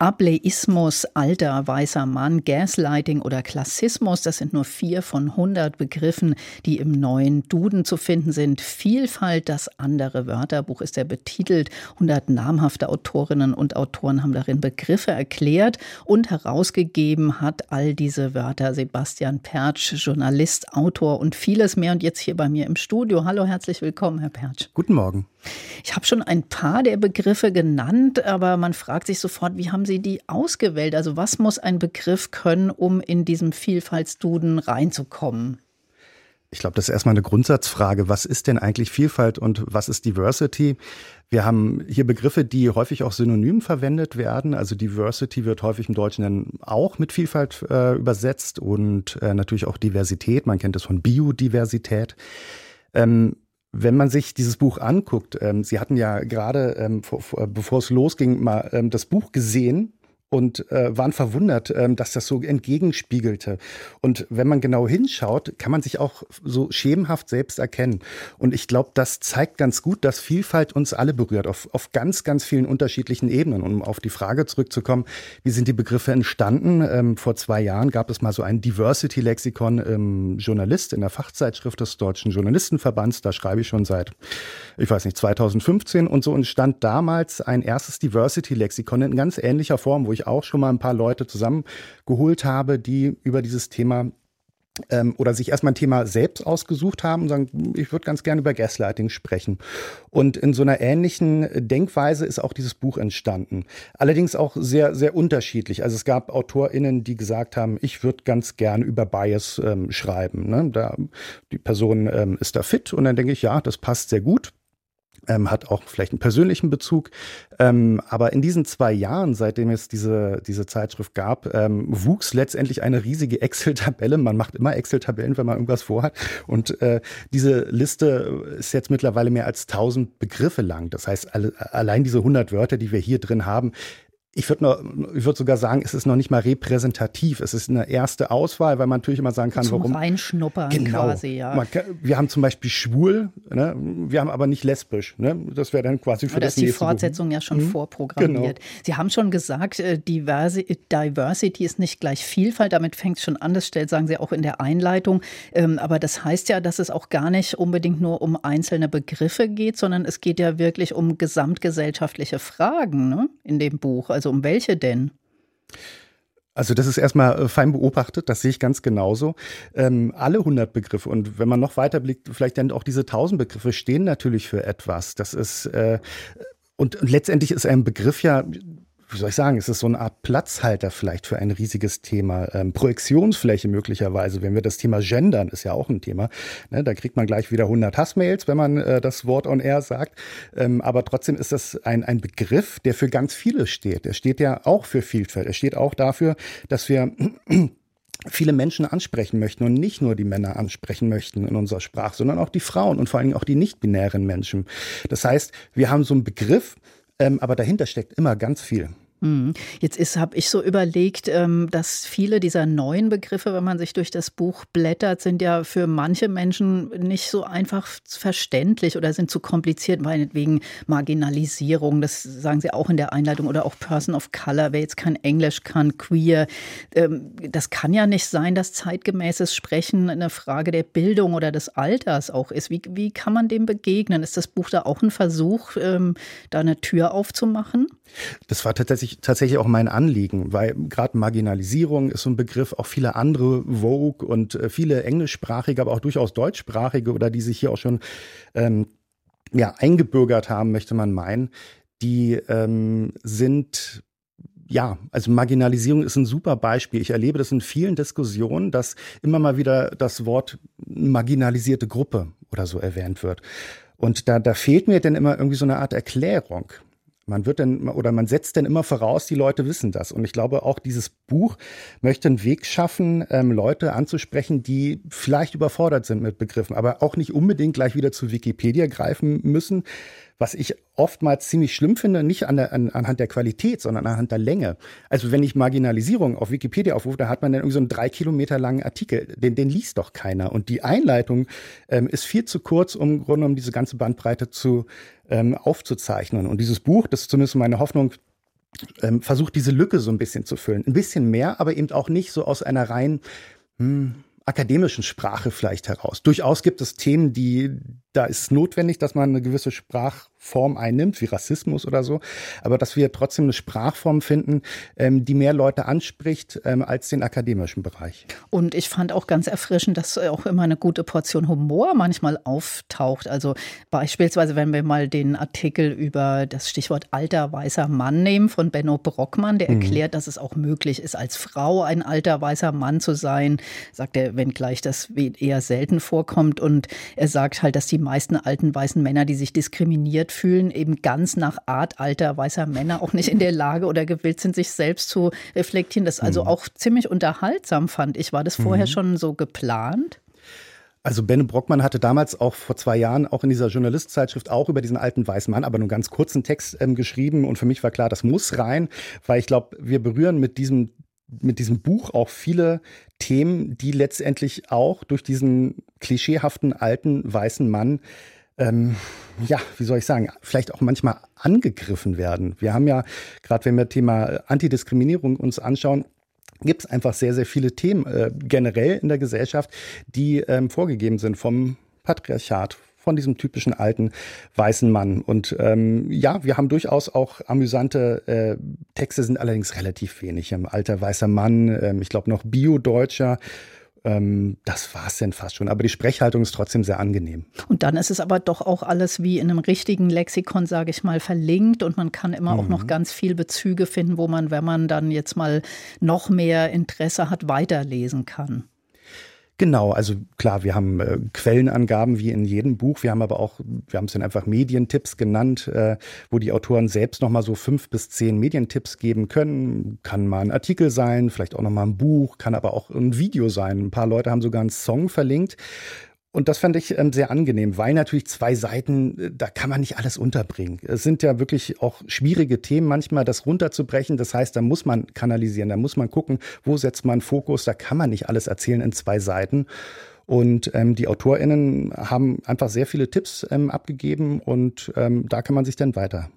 Ableismus, alter weißer Mann, Gaslighting oder Klassismus, das sind nur vier von 100 Begriffen, die im neuen Duden zu finden sind. Vielfalt, das andere Wörterbuch ist er betitelt. 100 namhafte Autorinnen und Autoren haben darin Begriffe erklärt und herausgegeben hat all diese Wörter Sebastian Pertsch, Journalist, Autor und vieles mehr. Und jetzt hier bei mir im Studio. Hallo, herzlich willkommen, Herr Pertsch. Guten Morgen. Ich habe schon ein paar der Begriffe genannt, aber man fragt sich sofort, wie haben Sie die ausgewählt? Also was muss ein Begriff können, um in diesem Vielfaltsduden reinzukommen? Ich glaube, das ist erstmal eine Grundsatzfrage. Was ist denn eigentlich Vielfalt und was ist Diversity? Wir haben hier Begriffe, die häufig auch synonym verwendet werden. Also Diversity wird häufig im Deutschen dann auch mit Vielfalt äh, übersetzt und äh, natürlich auch Diversität. Man kennt es von Biodiversität. Ähm, wenn man sich dieses Buch anguckt, ähm, Sie hatten ja gerade, ähm, vor, vor, bevor es losging, mal ähm, das Buch gesehen und äh, waren verwundert, ähm, dass das so entgegenspiegelte. Und wenn man genau hinschaut, kann man sich auch so schemenhaft selbst erkennen. Und ich glaube, das zeigt ganz gut, dass Vielfalt uns alle berührt, auf, auf ganz, ganz vielen unterschiedlichen Ebenen. Um auf die Frage zurückzukommen, wie sind die Begriffe entstanden? Ähm, vor zwei Jahren gab es mal so ein Diversity-Lexikon im Journalist in der Fachzeitschrift des Deutschen Journalistenverbands. Da schreibe ich schon seit, ich weiß nicht, 2015. Und so entstand damals ein erstes Diversity-Lexikon in ganz ähnlicher Form, wo ich auch schon mal ein paar Leute zusammengeholt habe, die über dieses Thema ähm, oder sich erstmal ein Thema selbst ausgesucht haben und sagen, ich würde ganz gerne über Gaslighting sprechen. Und in so einer ähnlichen Denkweise ist auch dieses Buch entstanden. Allerdings auch sehr, sehr unterschiedlich. Also es gab AutorInnen, die gesagt haben, ich würde ganz gerne über Bias ähm, schreiben. Ne? Da, die Person ähm, ist da fit und dann denke ich, ja, das passt sehr gut ähm, hat auch vielleicht einen persönlichen Bezug. Ähm, aber in diesen zwei Jahren, seitdem es diese, diese Zeitschrift gab, ähm, wuchs letztendlich eine riesige Excel-Tabelle. Man macht immer Excel-Tabellen, wenn man irgendwas vorhat. Und äh, diese Liste ist jetzt mittlerweile mehr als 1000 Begriffe lang. Das heißt, alle, allein diese 100 Wörter, die wir hier drin haben, ich würde würde sogar sagen, es ist noch nicht mal repräsentativ. Es ist eine erste Auswahl, weil man natürlich immer sagen kann, zum warum. Reinschnuppern genau. quasi, ja. Man, wir haben zum Beispiel schwul, ne? wir haben aber nicht lesbisch. Ne? Das wäre dann quasi für aber das Da ist die Fortsetzung Buch. ja schon mhm. vorprogrammiert. Genau. Sie haben schon gesagt, äh, Diversity ist nicht gleich Vielfalt. Damit fängt es schon an. Das stellt, sagen Sie auch in der Einleitung. Ähm, aber das heißt ja, dass es auch gar nicht unbedingt nur um einzelne Begriffe geht, sondern es geht ja wirklich um gesamtgesellschaftliche Fragen ne? in dem Buch. Also also um welche denn? Also das ist erstmal äh, fein beobachtet, das sehe ich ganz genauso. Ähm, alle 100 Begriffe und wenn man noch weiter blickt, vielleicht dann auch diese 1000 Begriffe stehen natürlich für etwas. Das ist äh, und, und letztendlich ist ein Begriff ja wie soll ich sagen, es ist so eine Art Platzhalter vielleicht für ein riesiges Thema. Ähm, Projektionsfläche möglicherweise, wenn wir das Thema Gendern, ist ja auch ein Thema. Ne, da kriegt man gleich wieder 100 Hassmails, wenn man äh, das Wort on air sagt. Ähm, aber trotzdem ist das ein, ein Begriff, der für ganz viele steht. Er steht ja auch für Vielfalt. Er steht auch dafür, dass wir viele Menschen ansprechen möchten und nicht nur die Männer ansprechen möchten in unserer Sprache, sondern auch die Frauen und vor allen Dingen auch die nicht-binären Menschen. Das heißt, wir haben so einen Begriff, ähm, aber dahinter steckt immer ganz viel. Mhm. Jetzt habe ich so überlegt, ähm, dass viele dieser neuen Begriffe, wenn man sich durch das Buch blättert, sind ja für manche Menschen nicht so einfach verständlich oder sind zu kompliziert, meinetwegen Marginalisierung, das sagen Sie auch in der Einleitung, oder auch Person of Color, wer jetzt kein Englisch kann, queer. Ähm, das kann ja nicht sein, dass zeitgemäßes Sprechen eine Frage der Bildung oder des Alters auch ist. Wie, wie kann man dem begegnen? Ist das Buch da auch ein Versuch, ähm, da eine Tür aufzumachen? Das war tatsächlich, tatsächlich auch mein Anliegen, weil gerade Marginalisierung ist so ein Begriff, auch viele andere Vogue und äh, viele englischsprachige, aber auch durchaus deutschsprachige oder die sich hier auch schon ähm, ja, eingebürgert haben, möchte man meinen, die ähm, sind ja, also Marginalisierung ist ein super Beispiel. Ich erlebe das in vielen Diskussionen, dass immer mal wieder das Wort marginalisierte Gruppe oder so erwähnt wird. Und da, da fehlt mir dann immer irgendwie so eine Art Erklärung. Man wird dann oder man setzt dann immer voraus, die Leute wissen das. Und ich glaube, auch dieses Buch möchte einen Weg schaffen, ähm, Leute anzusprechen, die vielleicht überfordert sind mit Begriffen, aber auch nicht unbedingt gleich wieder zu Wikipedia greifen müssen, was ich oftmals ziemlich schlimm finde, nicht an der, an, anhand der Qualität, sondern anhand der Länge. Also wenn ich Marginalisierung auf Wikipedia aufrufe, da hat man dann irgendwie so einen drei Kilometer langen Artikel, den, den liest doch keiner. Und die Einleitung ähm, ist viel zu kurz, um im Grunde genommen diese ganze Bandbreite zu ähm, aufzuzeichnen. Und dieses Buch, das ist zumindest meine Hoffnung, ähm, versucht diese Lücke so ein bisschen zu füllen. Ein bisschen mehr, aber eben auch nicht so aus einer rein hm, akademischen Sprache vielleicht heraus. Durchaus gibt es Themen, die, da ist notwendig, dass man eine gewisse Sprachform einnimmt, wie Rassismus oder so, aber dass wir trotzdem eine Sprachform finden, ähm, die mehr Leute anspricht ähm, als den akademischen Bereich. Und ich fand auch ganz erfrischend, dass auch immer eine gute Portion Humor manchmal auftaucht. Also beispielsweise, wenn wir mal den Artikel über das Stichwort alter weißer Mann nehmen von Benno Brockmann, der mhm. erklärt, dass es auch möglich ist, als Frau ein alter weißer Mann zu sein, sagt er, wenngleich das eher selten vorkommt. Und er sagt halt, dass die meisten alten weißen Männer, die sich diskriminiert fühlen, eben ganz nach Art alter weißer Männer auch nicht in der Lage oder gewillt sind, sich selbst zu reflektieren. Das ist also mhm. auch ziemlich unterhaltsam, fand ich. War das vorher mhm. schon so geplant? Also Benne Brockmann hatte damals auch vor zwei Jahren auch in dieser Journalistzeitschrift auch über diesen alten weißen Mann, aber nur einen ganz kurzen Text ähm, geschrieben. Und für mich war klar, das muss rein, weil ich glaube, wir berühren mit diesem mit diesem Buch auch viele Themen, die letztendlich auch durch diesen klischeehaften alten weißen Mann ähm, ja, wie soll ich sagen, vielleicht auch manchmal angegriffen werden. Wir haben ja, gerade wenn wir Thema Antidiskriminierung uns anschauen, gibt es einfach sehr, sehr viele Themen äh, generell in der Gesellschaft, die ähm, vorgegeben sind vom Patriarchat, von diesem typischen alten weißen Mann. Und ähm, ja, wir haben durchaus auch amüsante äh, Texte, sind allerdings relativ wenig. Ein alter weißer Mann, ähm, ich glaube noch Bio-Deutscher ähm, das war es denn fast schon. Aber die Sprechhaltung ist trotzdem sehr angenehm. Und dann ist es aber doch auch alles wie in einem richtigen Lexikon, sage ich mal, verlinkt und man kann immer mhm. auch noch mhm. ganz viel Bezüge finden, wo man, wenn man dann jetzt mal noch mehr Interesse hat, weiterlesen kann. Genau, also klar, wir haben äh, Quellenangaben wie in jedem Buch. Wir haben aber auch, wir haben es dann einfach Medientipps genannt, äh, wo die Autoren selbst nochmal so fünf bis zehn Medientipps geben können. Kann mal ein Artikel sein, vielleicht auch nochmal ein Buch, kann aber auch ein Video sein. Ein paar Leute haben sogar einen Song verlinkt. Und das fand ich ähm, sehr angenehm, weil natürlich zwei Seiten, äh, da kann man nicht alles unterbringen. Es sind ja wirklich auch schwierige Themen manchmal, das runterzubrechen. Das heißt, da muss man kanalisieren, da muss man gucken, wo setzt man Fokus. Da kann man nicht alles erzählen in zwei Seiten. Und ähm, die AutorInnen haben einfach sehr viele Tipps ähm, abgegeben und ähm, da kann man sich dann weiter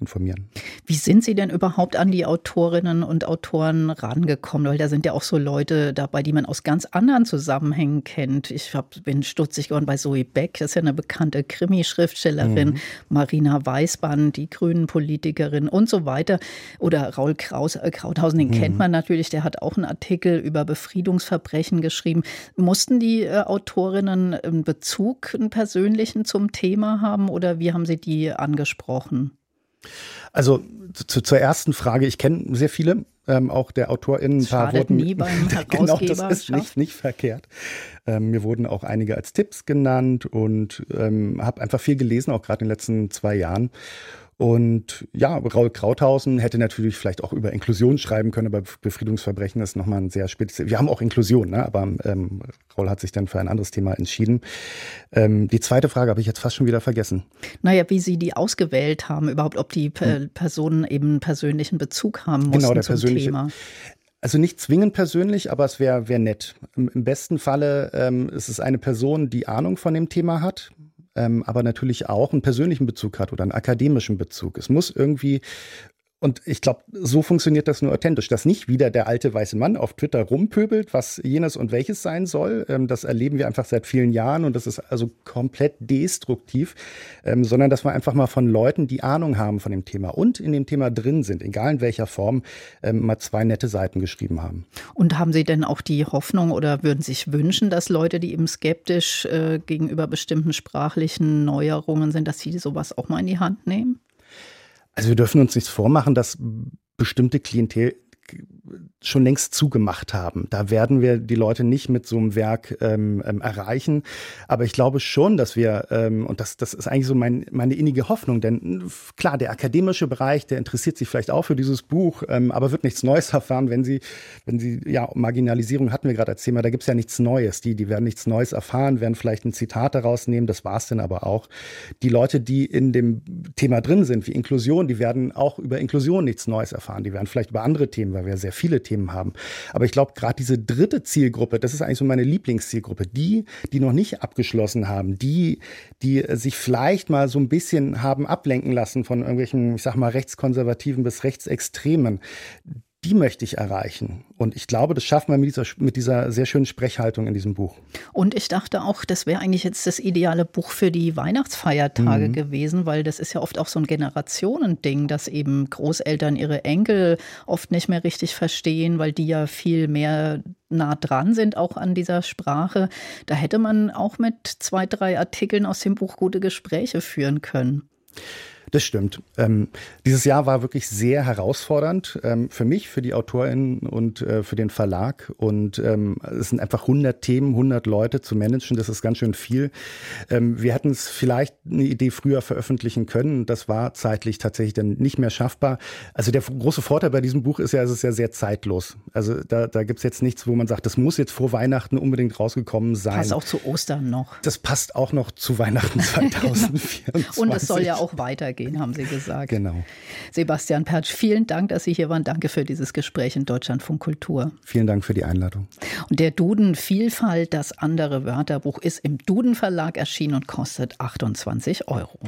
informieren. Wie sind Sie denn überhaupt an die Autorinnen und Autoren rangekommen? Weil da sind ja auch so Leute dabei, die man aus ganz anderen Zusammenhängen kennt. Ich hab, bin stutzig geworden bei Zoe Beck, das ist ja eine bekannte Krimi-Schriftstellerin, mhm. Marina Weißbahn, die Grünen-Politikerin und so weiter. Oder Raul Kraus, äh, Krauthausen, den mhm. kennt man natürlich, der hat auch einen Artikel über Befriedungsverbrechen geschrieben. Mussten die äh, Autorinnen einen Bezug, einen persönlichen zum Thema haben oder wie haben Sie die angesprochen? Also zu, zur ersten Frage, ich kenne sehr viele, ähm, auch der AutorInnen. Das schadet wurden, nie beim Genau, das ist nicht, nicht verkehrt. Ähm, mir wurden auch einige als Tipps genannt und ähm, habe einfach viel gelesen, auch gerade in den letzten zwei Jahren. Und ja, Raul Krauthausen hätte natürlich vielleicht auch über Inklusion schreiben können, aber Befriedungsverbrechen ist nochmal ein sehr spezielles. Wir haben auch Inklusion, ne? aber ähm, Raul hat sich dann für ein anderes Thema entschieden. Ähm, die zweite Frage habe ich jetzt fast schon wieder vergessen. Naja, wie Sie die ausgewählt haben, überhaupt, ob die hm. Personen eben einen persönlichen Bezug haben mussten genau, der zum persönliche, Thema. Also nicht zwingend persönlich, aber es wäre wär nett. Im, Im, besten Falle ähm, ist es eine Person, die Ahnung von dem Thema hat, ähm, aber natürlich auch einen persönlichen Bezug hat oder einen akademischen Bezug. Es muss irgendwie und ich glaube, so funktioniert das nur authentisch, dass nicht wieder der alte weiße Mann auf Twitter rumpöbelt, was jenes und welches sein soll. Ähm, das erleben wir einfach seit vielen Jahren und das ist also komplett destruktiv, ähm, sondern dass wir einfach mal von Leuten, die Ahnung haben von dem Thema und in dem Thema drin sind, egal in welcher Form, ähm, mal zwei nette Seiten geschrieben haben. Und haben Sie denn auch die Hoffnung oder würden sich wünschen, dass Leute, die eben skeptisch äh, gegenüber bestimmten sprachlichen Neuerungen sind, dass sie sowas auch mal in die Hand nehmen? Also wir dürfen uns nichts vormachen, dass bestimmte Klientel schon längst zugemacht haben. Da werden wir die Leute nicht mit so einem Werk ähm, ähm, erreichen. Aber ich glaube schon, dass wir, ähm, und das, das ist eigentlich so mein, meine innige Hoffnung, denn klar, der akademische Bereich, der interessiert sich vielleicht auch für dieses Buch, ähm, aber wird nichts Neues erfahren, wenn sie, wenn sie, ja, Marginalisierung hatten wir gerade als Thema, da gibt's ja nichts Neues. Die, die werden nichts Neues erfahren, werden vielleicht ein Zitat daraus nehmen, das war's dann aber auch. Die Leute, die in dem Thema drin sind, wie Inklusion, die werden auch über Inklusion nichts Neues erfahren. Die werden vielleicht über andere Themen, weil wir sehr viele Themen haben. Aber ich glaube, gerade diese dritte Zielgruppe, das ist eigentlich so meine Lieblingszielgruppe, die, die noch nicht abgeschlossen haben, die, die sich vielleicht mal so ein bisschen haben ablenken lassen von irgendwelchen, ich sag mal, rechtskonservativen bis rechtsextremen, die möchte ich erreichen. Und ich glaube, das schafft man mit dieser, mit dieser sehr schönen Sprechhaltung in diesem Buch. Und ich dachte auch, das wäre eigentlich jetzt das ideale Buch für die Weihnachtsfeiertage mhm. gewesen, weil das ist ja oft auch so ein Generationending, dass eben Großeltern ihre Enkel oft nicht mehr richtig verstehen, weil die ja viel mehr nah dran sind, auch an dieser Sprache. Da hätte man auch mit zwei, drei Artikeln aus dem Buch gute Gespräche führen können. Das stimmt. Ähm, dieses Jahr war wirklich sehr herausfordernd ähm, für mich, für die AutorInnen und äh, für den Verlag. Und ähm, es sind einfach 100 Themen, 100 Leute zu managen. Das ist ganz schön viel. Ähm, wir hätten es vielleicht eine Idee früher veröffentlichen können. Das war zeitlich tatsächlich dann nicht mehr schaffbar. Also der große Vorteil bei diesem Buch ist ja, es ist ja sehr zeitlos. Also da, da gibt es jetzt nichts, wo man sagt, das muss jetzt vor Weihnachten unbedingt rausgekommen sein. Passt auch zu Ostern noch. Das passt auch noch zu Weihnachten 2024. und es soll ja auch weitergehen gehen, haben Sie gesagt. Genau. Sebastian Pertsch, vielen Dank, dass Sie hier waren. Danke für dieses Gespräch in Deutschlandfunk Kultur. Vielen Dank für die Einladung. Und der Duden Vielfalt, das andere Wörterbuch, ist im Duden Verlag erschienen und kostet 28 Euro.